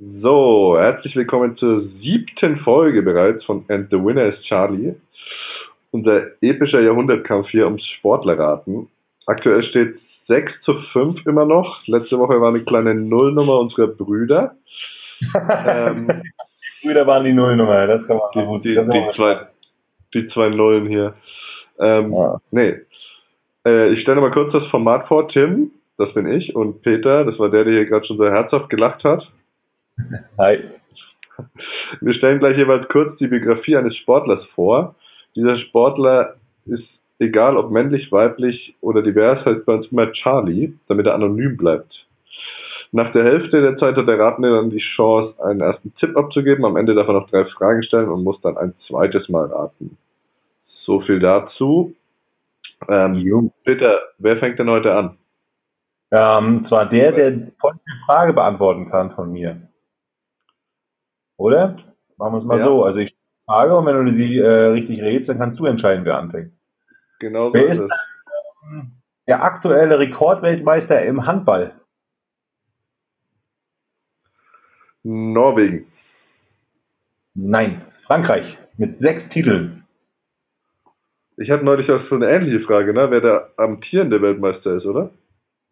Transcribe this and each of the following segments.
So, herzlich willkommen zur siebten Folge bereits von And the Winner is Charlie. Unser epischer Jahrhundertkampf hier ums Sportlerraten. Aktuell steht 6 zu 5 immer noch. Letzte Woche war eine kleine Nullnummer unserer Brüder. ähm, Brüder waren die Nullnummer, das kann man die, die, die, zwei, die zwei Nullen hier. Ähm, ja. Nee. Äh, ich stelle mal kurz das Format vor. Tim, das bin ich, und Peter, das war der, der hier gerade schon so herzhaft gelacht hat. Hi. Wir stellen gleich jeweils kurz die Biografie eines Sportlers vor. Dieser Sportler ist, egal ob männlich, weiblich oder divers, heißt bei uns immer Charlie, damit er anonym bleibt. Nach der Hälfte der Zeit hat der Ratende dann die Chance, einen ersten Tipp abzugeben. Am Ende darf er noch drei Fragen stellen und muss dann ein zweites Mal raten. So viel dazu. Ähm, Peter, wer fängt denn heute an? Ähm, zwar der, der die Frage beantworten kann von mir. Oder? Machen wir es mal ja. so. Also ich frage und wenn du sie äh, richtig redest, dann kannst du entscheiden, wer anfängt. Genau so wer ist, ist ähm, der aktuelle Rekordweltmeister im Handball? Norwegen. Nein, ist Frankreich mit sechs Titeln. Ich hatte neulich auch so eine ähnliche Frage, ne? wer der amtierende Weltmeister ist, oder?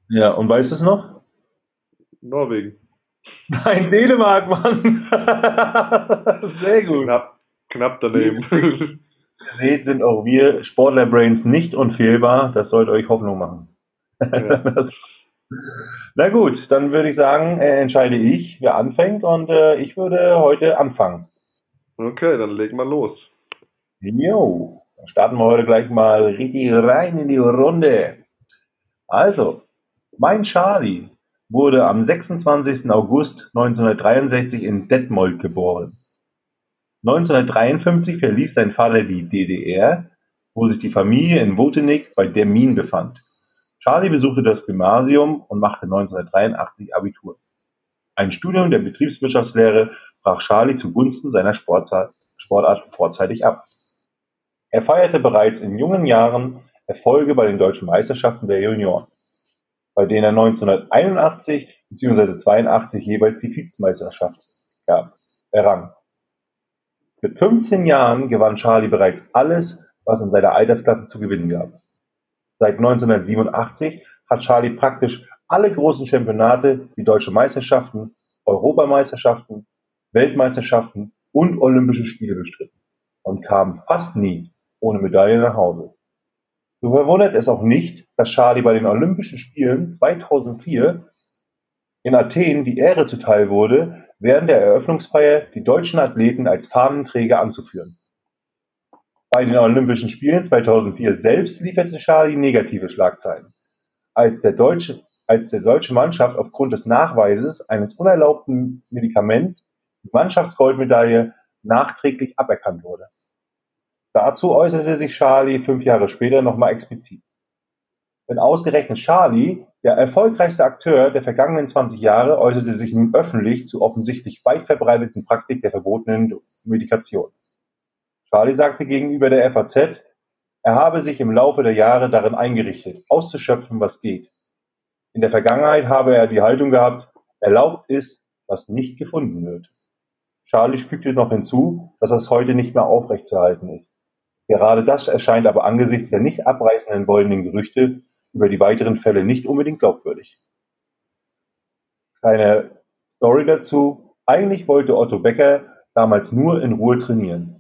Ja, und weißt du es noch? Norwegen. Nein, Dänemark, Mann. Sehr gut. Knapp, knapp daneben. Ihr seht, sind auch wir Sportler-Brains nicht unfehlbar. Das sollte euch Hoffnung machen. Ja. Na gut, dann würde ich sagen, äh, entscheide ich, wer anfängt und äh, ich würde heute anfangen. Okay, dann legen wir los. Jo, dann starten wir heute gleich mal richtig rein in die Runde. Also, mein Charlie wurde am 26. August 1963 in Detmold geboren. 1953 verließ sein Vater die DDR, wo sich die Familie in Wotenik bei Dermin befand. Charlie besuchte das Gymnasium und machte 1983 Abitur. Ein Studium der Betriebswirtschaftslehre brach Charlie zugunsten seiner Sportart vorzeitig ab. Er feierte bereits in jungen Jahren Erfolge bei den deutschen Meisterschaften der Junioren bei denen er 1981 bzw. 82 jeweils die Vizemeisterschaft gab, errang. Mit 15 Jahren gewann Charlie bereits alles, was in seiner Altersklasse zu gewinnen gab. Seit 1987 hat Charlie praktisch alle großen Championate wie deutsche Meisterschaften, Europameisterschaften, Weltmeisterschaften und Olympische Spiele bestritten und kam fast nie ohne Medaille nach Hause. So verwundert es auch nicht, dass Charlie bei den Olympischen Spielen 2004 in Athen die Ehre zuteil wurde, während der Eröffnungsfeier die deutschen Athleten als Fahnenträger anzuführen. Bei den Olympischen Spielen 2004 selbst lieferte Charlie negative Schlagzeilen. Als der, deutsche, als der deutsche Mannschaft aufgrund des Nachweises eines unerlaubten Medikaments die Mannschaftsgoldmedaille nachträglich aberkannt wurde. Dazu äußerte sich Charlie fünf Jahre später nochmal explizit. Denn ausgerechnet Charlie, der erfolgreichste Akteur der vergangenen 20 Jahre, äußerte sich nun öffentlich zur offensichtlich weit verbreiteten Praktik der verbotenen Medikation. Charlie sagte gegenüber der FAZ, er habe sich im Laufe der Jahre darin eingerichtet, auszuschöpfen, was geht. In der Vergangenheit habe er die Haltung gehabt, erlaubt ist, was nicht gefunden wird. Charlie fügte noch hinzu, dass das heute nicht mehr aufrechtzuerhalten ist. Gerade das erscheint aber angesichts der nicht abreißenden wollenden Gerüchte über die weiteren Fälle nicht unbedingt glaubwürdig. Kleine Story dazu. Eigentlich wollte Otto Becker damals nur in Ruhe trainieren.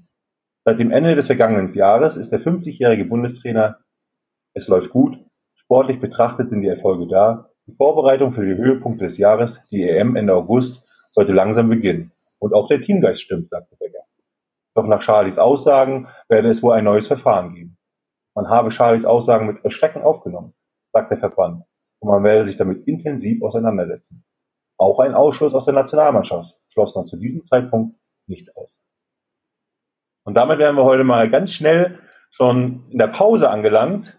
Seit dem Ende des vergangenen Jahres ist der 50-jährige Bundestrainer. Es läuft gut. Sportlich betrachtet sind die Erfolge da. Die Vorbereitung für die Höhepunkte des Jahres, die EM Ende August, sollte langsam beginnen. Und auch der Teamgeist stimmt, sagte Becker. Doch nach Charlies Aussagen werde es wohl ein neues Verfahren geben. Man habe Charlies Aussagen mit Erschrecken aufgenommen, sagt der Verband, und man werde sich damit intensiv auseinandersetzen. Auch ein Ausschluss aus der Nationalmannschaft schloss man zu diesem Zeitpunkt nicht aus. Und damit wären wir heute mal ganz schnell schon in der Pause angelangt.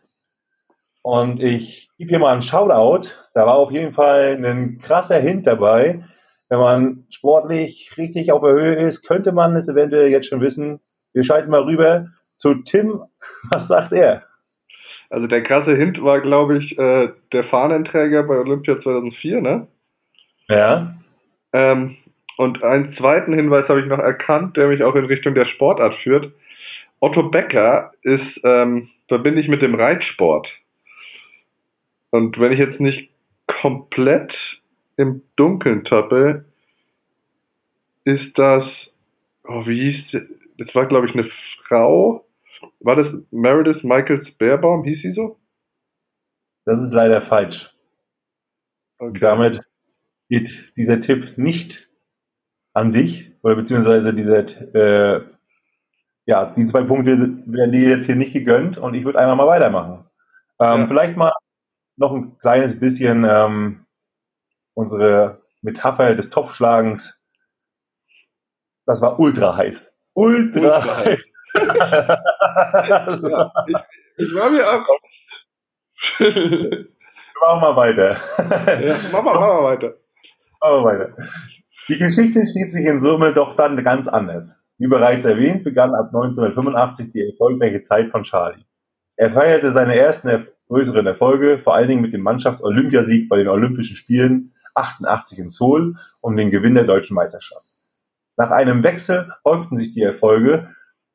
Und ich gebe hier mal einen Shoutout. Da war auf jeden Fall ein krasser Hint dabei wenn man sportlich richtig auf der Höhe ist, könnte man es eventuell jetzt schon wissen. Wir schalten mal rüber zu Tim. Was sagt er? Also der krasse Hint war, glaube ich, äh, der Fahnenträger bei Olympia 2004, ne? Ja. Ähm, Und einen zweiten Hinweis habe ich noch erkannt, der mich auch in Richtung der Sportart führt. Otto Becker ist, ähm, verbinde ich mit dem Reitsport. Und wenn ich jetzt nicht komplett im Dunkeln tappe, ist das, oh, wie hieß, das war glaube ich eine Frau. War das Meredith Michaels Bärbaum? Hieß sie so? Das ist leider falsch. Okay. Damit geht dieser Tipp nicht an dich, oder beziehungsweise dieser, äh, ja, die zwei Punkte werden dir jetzt hier nicht gegönnt und ich würde einfach mal weitermachen. Ähm, ja. Vielleicht mal noch ein kleines bisschen ähm, unsere Metapher des Topfschlagens. Das war ultra heiß. Ultra, ultra heiß. ja, ich, ich war mir auch. machen wir weiter. ja, machen wir, machen wir weiter. Machen wir weiter. Die Geschichte schrieb sich in Summe doch dann ganz anders. Wie bereits erwähnt, begann ab 1985 die erfolgreiche Zeit von Charlie. Er feierte seine ersten größeren Erfolge, vor allen Dingen mit dem Mannschafts-Olympiasieg bei den Olympischen Spielen 88 in Seoul um den Gewinn der deutschen Meisterschaft. Nach einem Wechsel häuften sich die Erfolge,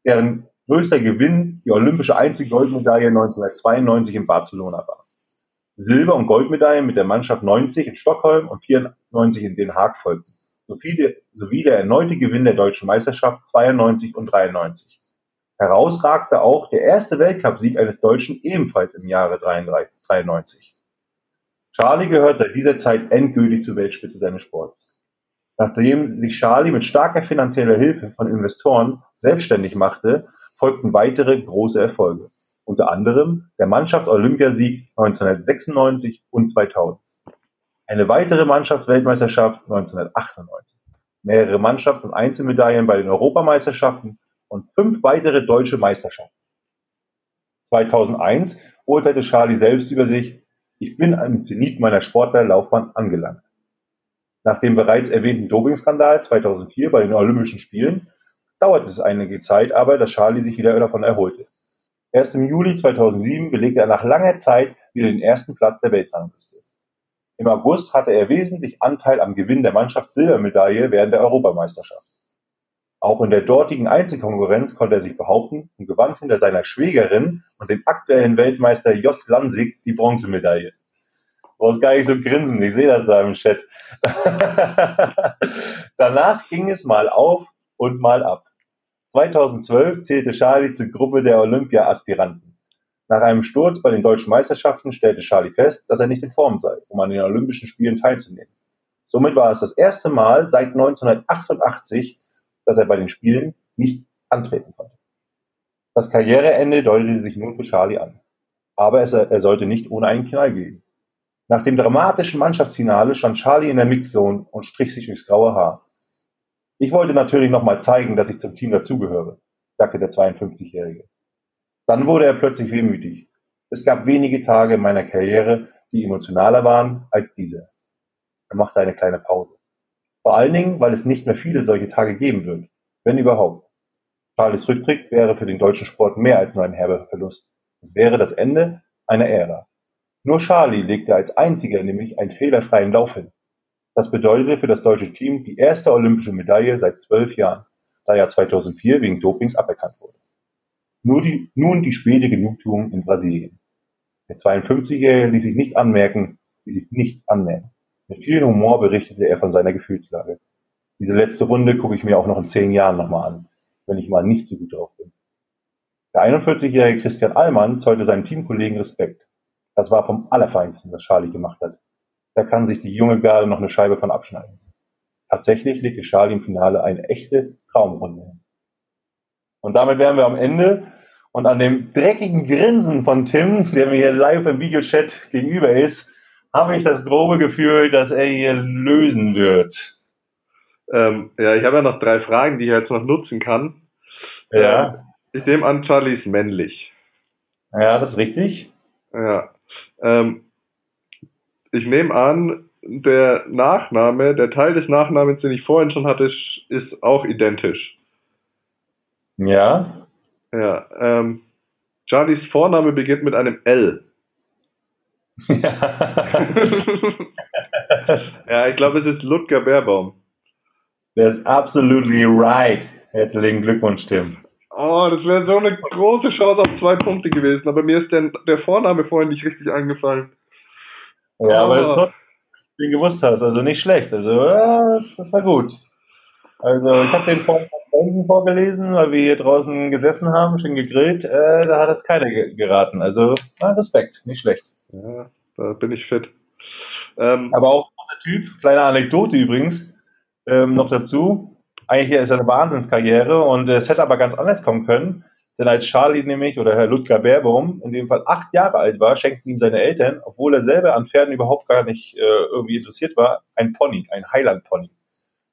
deren größter Gewinn die olympische Einzelgoldmedaille 1992 in Barcelona war. Silber- und Goldmedaillen mit der Mannschaft 90 in Stockholm und 94 in Den Haag folgten sowie der erneute Gewinn der Deutschen Meisterschaft 92 und 93. Herausragte auch der erste Weltcupsieg eines Deutschen ebenfalls im Jahre 93. Charlie gehört seit dieser Zeit endgültig zur Weltspitze seines Sports. Nachdem sich Charlie mit starker finanzieller Hilfe von Investoren selbstständig machte, folgten weitere große Erfolge, unter anderem der Mannschafts-Olympiasieg 1996 und 2000 eine weitere Mannschaftsweltmeisterschaft 1998, mehrere Mannschafts- und Einzelmedaillen bei den Europameisterschaften und fünf weitere deutsche Meisterschaften. 2001 urteilte Charlie selbst über sich, ich bin am Zenit meiner Sportlerlaufbahn angelangt. Nach dem bereits erwähnten Dopingskandal 2004 bei den Olympischen Spielen dauerte es einige Zeit aber, dass Charlie sich wieder davon erholte. Erst im Juli 2007 belegte er nach langer Zeit wieder den ersten Platz der Weltrangliste. Im August hatte er wesentlich Anteil am Gewinn der Mannschafts-Silbermedaille während der Europameisterschaft. Auch in der dortigen Einzelkonkurrenz konnte er sich behaupten und gewann hinter seiner Schwägerin und dem aktuellen Weltmeister Jos Lansig die Bronzemedaille. Du brauchst gar nicht so grinsen, ich sehe das da im Chat. Danach ging es mal auf und mal ab. 2012 zählte Charlie zur Gruppe der Olympia-Aspiranten. Nach einem Sturz bei den Deutschen Meisterschaften stellte Charlie fest, dass er nicht in Form sei, um an den Olympischen Spielen teilzunehmen. Somit war es das erste Mal seit 1988, dass er bei den Spielen nicht antreten konnte. Das Karriereende deutete sich nun für Charlie an. Aber es, er sollte nicht ohne einen Knall gehen. Nach dem dramatischen Mannschaftsfinale stand Charlie in der Mixzone und strich sich durchs graue Haar. Ich wollte natürlich nochmal zeigen, dass ich zum Team dazugehöre, sagte der 52-Jährige. Dann wurde er plötzlich wehmütig. Es gab wenige Tage in meiner Karriere, die emotionaler waren als diese. Er machte eine kleine Pause. Vor allen Dingen, weil es nicht mehr viele solche Tage geben wird, wenn überhaupt. Charles Rücktritt wäre für den deutschen Sport mehr als nur ein herber Verlust. Es wäre das Ende einer Ära. Nur Charlie legte als einziger nämlich einen fehlerfreien Lauf hin. Das bedeutete für das deutsche Team die erste olympische Medaille seit zwölf Jahren, da er 2004 wegen Dopings aberkannt wurde. Nur die, nun die späte Genugtuung in Brasilien. Der 52-Jährige ließ sich nicht anmerken, ließ sich nichts anmerken. Mit viel Humor berichtete er von seiner Gefühlslage. Diese letzte Runde gucke ich mir auch noch in zehn Jahren nochmal an, wenn ich mal nicht so gut drauf bin. Der 41-jährige Christian Allmann zollte seinem Teamkollegen Respekt. Das war vom Allerfeinsten, was Charlie gemacht hat. Da kann sich die junge Garde noch eine Scheibe von abschneiden. Tatsächlich legte Charlie im Finale eine echte Traumrunde hin. Und damit wären wir am Ende. Und an dem dreckigen Grinsen von Tim, der mir hier live im Videochat gegenüber ist, habe ich das grobe Gefühl, dass er hier lösen wird. Ähm, ja, ich habe ja noch drei Fragen, die ich jetzt noch nutzen kann. Ja. Ähm, ich nehme an, Charlie ist männlich. Ja, das ist richtig. Ja. Ähm, ich nehme an, der Nachname, der Teil des Nachnamens, den ich vorhin schon hatte, ist auch identisch. Ja. Ja. Ähm, Charlies Vorname beginnt mit einem L. Ja, ja ich glaube, es ist Ludger Bärbaum. That's absolutely right. Herzlichen Glückwunsch, Tim. Oh, das wäre so eine große Chance auf zwei Punkte gewesen, aber mir ist der, der Vorname vorhin nicht richtig eingefallen. Ja, aber das Oh. ist doch, dass du ihn gewusst hast, also nicht schlecht. Also, ja, das, das war gut. Also, ich habe den vorhin vorgelesen, weil wir hier draußen gesessen haben, schön gegrillt. Äh, da hat es keiner ge geraten. Also, na, Respekt, nicht schlecht. Ja, da bin ich fit. Ähm, Aber auch großer Typ, kleine Anekdote übrigens, ähm, noch dazu. Eigentlich ist er eine Wahnsinnskarriere und es hätte aber ganz anders kommen können. Denn als Charlie nämlich, oder Herr Ludger Baerbaum, in dem Fall acht Jahre alt war, schenkten ihm seine Eltern, obwohl er selber an Pferden überhaupt gar nicht äh, irgendwie interessiert war, ein Pony, ein Highland-Pony.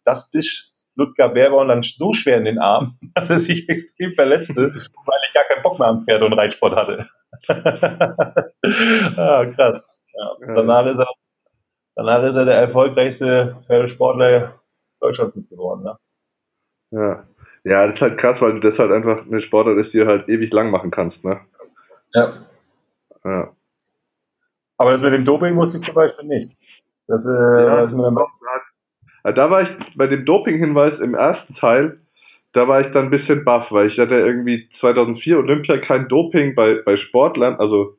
Das biss Ludger Baerbaum dann so schwer in den Arm, dass er sich extrem verletzte, weil ich gar keinen Bock mehr am Pferd und Reitsport hatte. ah, krass. Ja. Danach, ist er, danach ist er der erfolgreichste Pferdesportler Deutschlands geworden. Ne? ja. ja, das ist halt krass, weil das halt einfach eine Sportart ist, die du halt ewig lang machen kannst, ne? Ja. Ja. Aber das mit dem Doping wusste ich zum Beispiel nicht. Das, äh, Ja, mir dann Ja, Da war ich bei dem Doping-Hinweis im ersten Teil, da war ich dann ein bisschen baff, weil ich hatte irgendwie 2004 Olympia kein Doping bei, bei Sportlern, also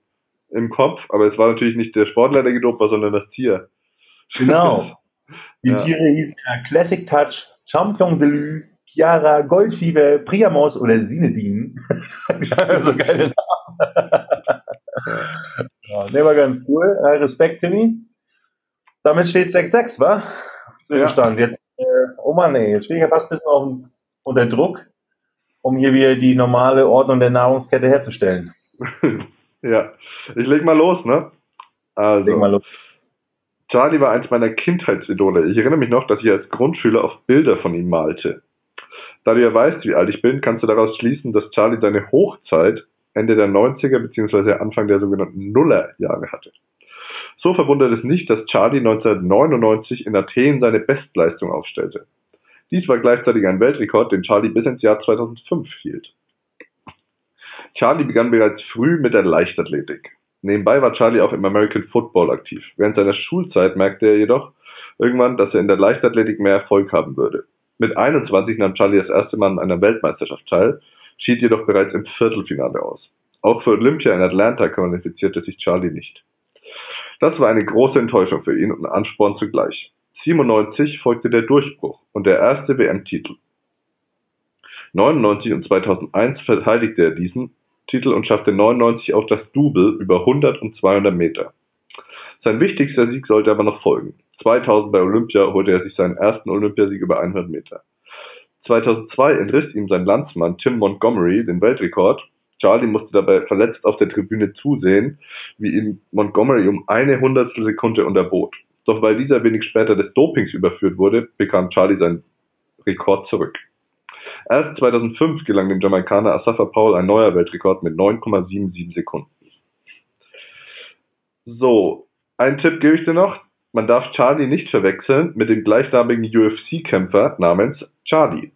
im Kopf, aber es war natürlich nicht der Sportler, der gedopt war, sondern das Tier. Genau. Die Ja. Tiere hießen ja Classic Touch, Champion de Lue, Chiara, Goldfieber, Priamos oder Sinedin. ja, so geile Namen. ja, der war ganz cool. Respekt, Timmy. Damit steht 6-6, wa? Zwischenstand. Jetzt, äh, oh Mann, ey, jetzt stehe ich ja fast ein bisschen auf, unter Druck, um hier wieder die normale Ordnung der Nahrungskette herzustellen. ja, ich leg mal los, ne? Also, Leg mal los. Charlie war eins meiner Kindheitsidole. Ich erinnere mich noch, dass ich als Grundschüler oft Bilder von ihm malte. Da du ja weißt, wie alt ich bin, kannst du daraus schließen, dass Charlie seine Hochzeit Ende der 90er bzw. Anfang der sogenannten Nullerjahre hatte. So verwundert es nicht, dass Charlie 1999 in Athen seine Bestleistung aufstellte. Dies war gleichzeitig ein Weltrekord, den Charlie bis ins Jahr 2005 hielt. Charlie begann bereits früh mit der Leichtathletik. Nebenbei war Charlie auch im American Football aktiv. Während seiner Schulzeit merkte er jedoch irgendwann, dass er in der Leichtathletik mehr Erfolg haben würde. Mit 21 nahm Charlie das erste Mal an einer Weltmeisterschaft teil, schied jedoch bereits im Viertelfinale aus. Auch für Olympia in Atlanta qualifizierte sich Charlie nicht. Das war eine große Enttäuschung für ihn und Ansporn zugleich. 97 folgte der Durchbruch und der erste WM-Titel. 99 und 2001 verteidigte er diesen Titel und schaffte 99 auch das Double über 100 und 200 Meter. Sein wichtigster Sieg sollte aber noch folgen. 2000 bei Olympia holte er sich seinen ersten Olympiasieg über 100 Meter. 2002 entriss ihm sein Landsmann Tim Montgomery den Weltrekord. Charlie musste dabei verletzt auf der Tribüne zusehen, wie ihm Montgomery um eine Hundertstel Sekunde unterbot. Doch weil dieser wenig später des Dopings überführt wurde, bekam Charlie seinen Rekord zurück. Erst 2005 gelang dem Jamaikaner Asafa Paul ein neuer Weltrekord mit 9,77 Sekunden. So, einen Tipp gebe ich dir noch. Man darf Charlie nicht verwechseln mit dem gleichnamigen UFC-Kämpfer namens Charlie.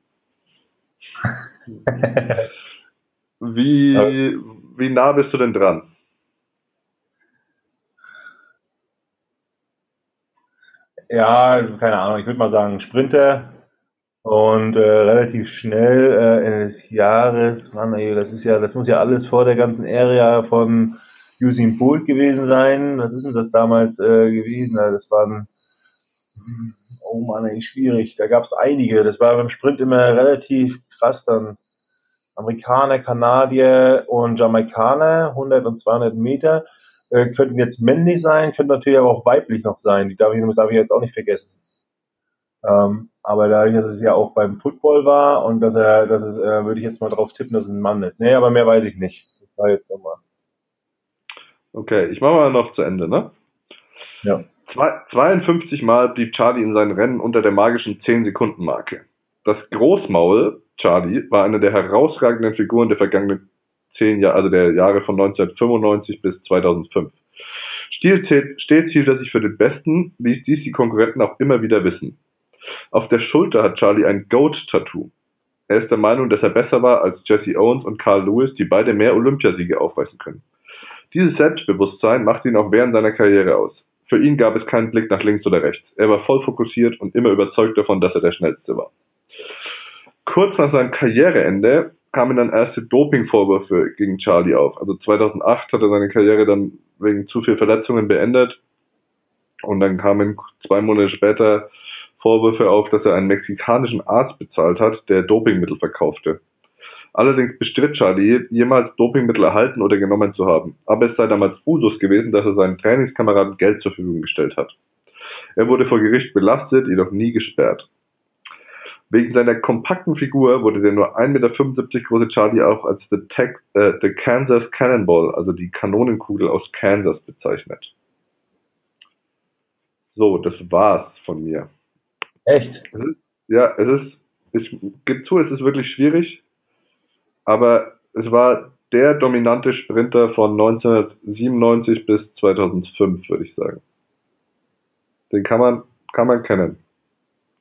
Wie, wie nah bist du denn dran? Ja, keine Ahnung, ich würde mal sagen Sprinter und äh, relativ schnell äh, Ende des Jahres, Mann, ey, das ist ja, das muss ja alles vor der ganzen Area von Usain Bolt gewesen sein. Was ist denn das damals äh, gewesen? Ja, Das waren, oh Mann, ey, schwierig. Da gab es einige. Das war beim Sprint immer relativ krass dann. Amerikaner, Kanadier und Jamaikaner, 100 und 200 Meter, äh, könnten jetzt männlich sein, könnten natürlich aber auch weiblich noch sein. Die darf ich, darf ich jetzt auch nicht vergessen. Ähm, aber dadurch, dass es ja auch beim Football war und dass er, dass es, äh, würde ich jetzt mal drauf tippen, dass es ein Mann ist. Nee, aber mehr weiß ich nicht. Das war jetzt nochmal. Okay, ich mache mal noch zu Ende, ne? Ja. Zwei- 52 Mal blieb Charlie in seinen Rennen unter der magischen 10-Sekunden-Marke. Das Großmaul Charlie war eine der herausragenden Figuren der vergangenen zehn Jahre, also der Jahre von 1995 bis 2005. Stil- Stets hielt er sich für den Besten, ließ dies die Konkurrenten auch immer wieder wissen. Auf der Schulter hat Charlie ein Goat-Tattoo. Er ist der Meinung, dass er besser war als Jesse Owens und Carl Lewis, die beide mehr Olympiasiege aufweisen können. Dieses Selbstbewusstsein macht ihn auch während seiner Karriere aus. Für ihn gab es keinen Blick nach links oder rechts. Er war voll fokussiert und immer überzeugt davon, dass er der Schnellste war. kurz nach seinem Karriereende kamen dann erste Dopingvorwürfe gegen Charlie auf. Also 2008 hat er seine Karriere dann wegen zu viel Verletzungen beendet. Und dann kamen zwei Monate später Vorwürfe auf, dass er einen mexikanischen Arzt bezahlt hat, der Dopingmittel verkaufte. Allerdings bestritt Charlie, jemals Dopingmittel erhalten oder genommen zu haben. Aber es sei damals Usus gewesen, dass er seinen Trainingskameraden Geld zur Verfügung gestellt hat. Er wurde vor Gericht belastet, jedoch nie gesperrt. Wegen seiner kompakten Figur wurde der nur 1,75 Meter große Charlie auch als the, Tech, äh, the Kansas Cannonball, also die Kanonenkugel aus Kansas, bezeichnet. So, das war's von mir. Echt? Es ist, ja, es ist, ich gebe zu, es ist wirklich schwierig, aber es war der dominante Sprinter von 1997 bis 2005, würde ich sagen. Den kann man, kann man kennen.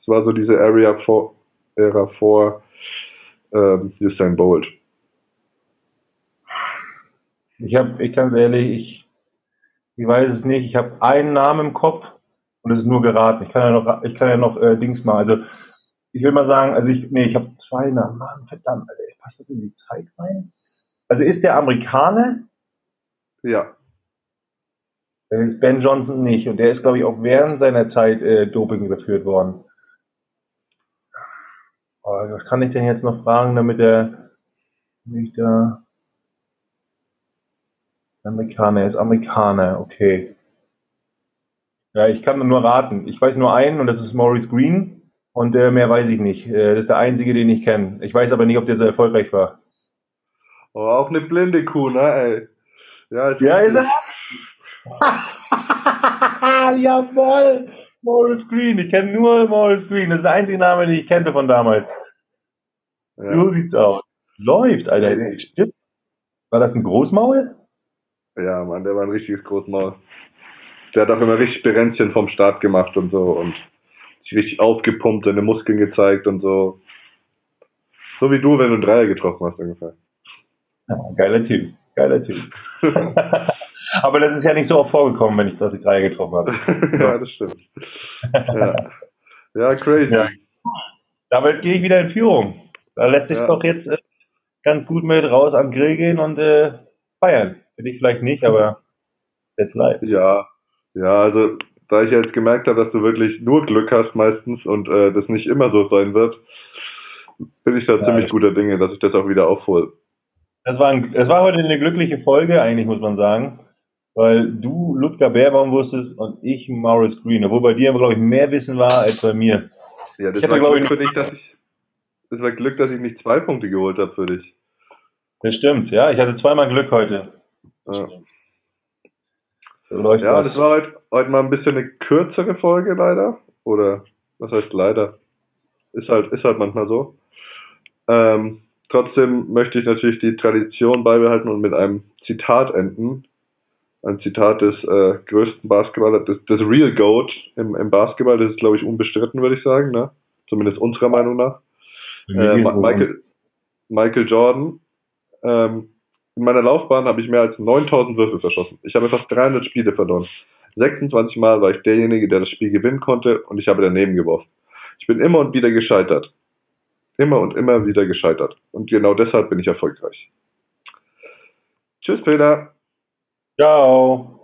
Es war so diese Area 4, Ära vor ähm, Usain Bolt. Ich habe, ich ganz ehrlich, ich, ich weiß es nicht. Ich habe einen Namen im Kopf und es ist nur geraten. Ich kann ja noch, ich kann ja noch äh, Dings machen. Also ich will mal sagen, also ich, nee, ich habe zwei Namen. Mann, verdammt, Alter, passt das in die Zeit rein? Also ist der Amerikaner? Ja. Ben Johnson nicht. Und der ist, glaube ich, auch während seiner Zeit äh, Doping überführt worden. Was kann ich denn jetzt noch fragen, damit er nicht da. Amerikaner, er ist Amerikaner, okay. Ja, ich kann nur raten. Ich weiß nur einen und das ist Maurice Green und äh, mehr weiß ich nicht. Äh, das ist der einzige, den ich kenne. Ich weiß aber nicht, ob der so erfolgreich war. Oh, auch eine blinde Kuh, ne, ey. Ja, ist, ja, ist er? Jawoll! Maurice Green, ich kenne nur Maurice Green. Das ist der einzige Name, den ich kannte von damals. Ja. So sieht's aus. Läuft, Alter. Stimmt. War das ein Großmaul? Ja, Mann, der war ein richtiges Großmaul. Der hat auch immer richtig Berenzchen vom Start gemacht und so und sich richtig aufgepumpt, seine Muskeln gezeigt und so. So wie du, wenn du einen Dreier getroffen hast, ungefähr. Ja, geiler Typ. Geiler Typ. Aber das ist ja nicht so oft vorgekommen, wenn ich das Dreier getroffen habe. ja, das stimmt. Ja, ja crazy. Ja. Damit gehe ich wieder in Führung. Da lässt sich ja. doch jetzt äh, ganz gut mit raus am Grill gehen und äh, feiern. Für dich vielleicht nicht, aber jetzt live. Ja, ja, also da ich jetzt gemerkt habe, dass du wirklich nur Glück hast meistens und äh, das nicht immer so sein wird, bin ich da ja, ziemlich guter Dinge, dass ich das auch wieder aufhole. Das war, ein, das war heute eine glückliche Folge, eigentlich muss man sagen, weil du Ludger Bärbaum wusstest und ich Maurice Green, obwohl bei dir, glaube ich, mehr Wissen war als bei mir. Ja, das ich war glaube ich für dich, dass ich, das war Glück, dass ich nicht zwei Punkte geholt habe für dich. Das stimmt, ja, ich hatte zweimal Glück heute. Ja, so ja das war heute, heute mal ein bisschen eine kürzere Folge leider. Oder was heißt leider? Ist halt, ist halt manchmal so. Ähm, Trotzdem möchte ich natürlich die Tradition beibehalten und mit einem Zitat enden. Ein Zitat des äh, größten Basketballers, des, des Real Goat im, im Basketball, das ist, glaube ich, unbestritten, würde ich sagen, ne? Zumindest unserer Meinung nach. Äh, Michael, Michael Jordan. Ähm, in meiner Laufbahn habe ich mehr als 9000 Würfel verschossen. Ich habe fast 300 Spiele verloren. 26 Mal war ich derjenige, der das Spiel gewinnen konnte und ich habe daneben geworfen. Ich bin immer und wieder gescheitert immer und immer wieder gescheitert. Und genau deshalb bin ich erfolgreich. Tschüss, Peter. Ciao.